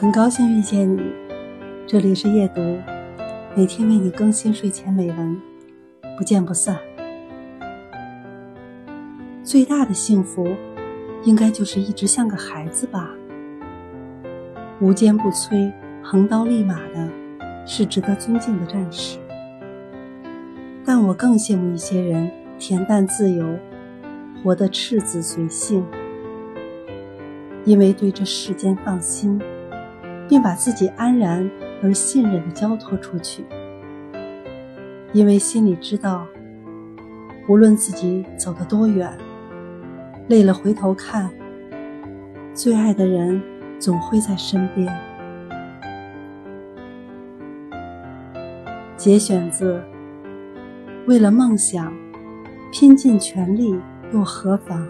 很高兴遇见你，这里是夜读，每天为你更新睡前美文，不见不散。最大的幸福，应该就是一直像个孩子吧。无坚不摧、横刀立马的，是值得尊敬的战士。但我更羡慕一些人恬淡自由，活得赤子随性，因为对这世间放心。并把自己安然而信任的交托出去，因为心里知道，无论自己走得多远，累了回头看，最爱的人总会在身边。节选自《为了梦想拼尽全力又何妨》。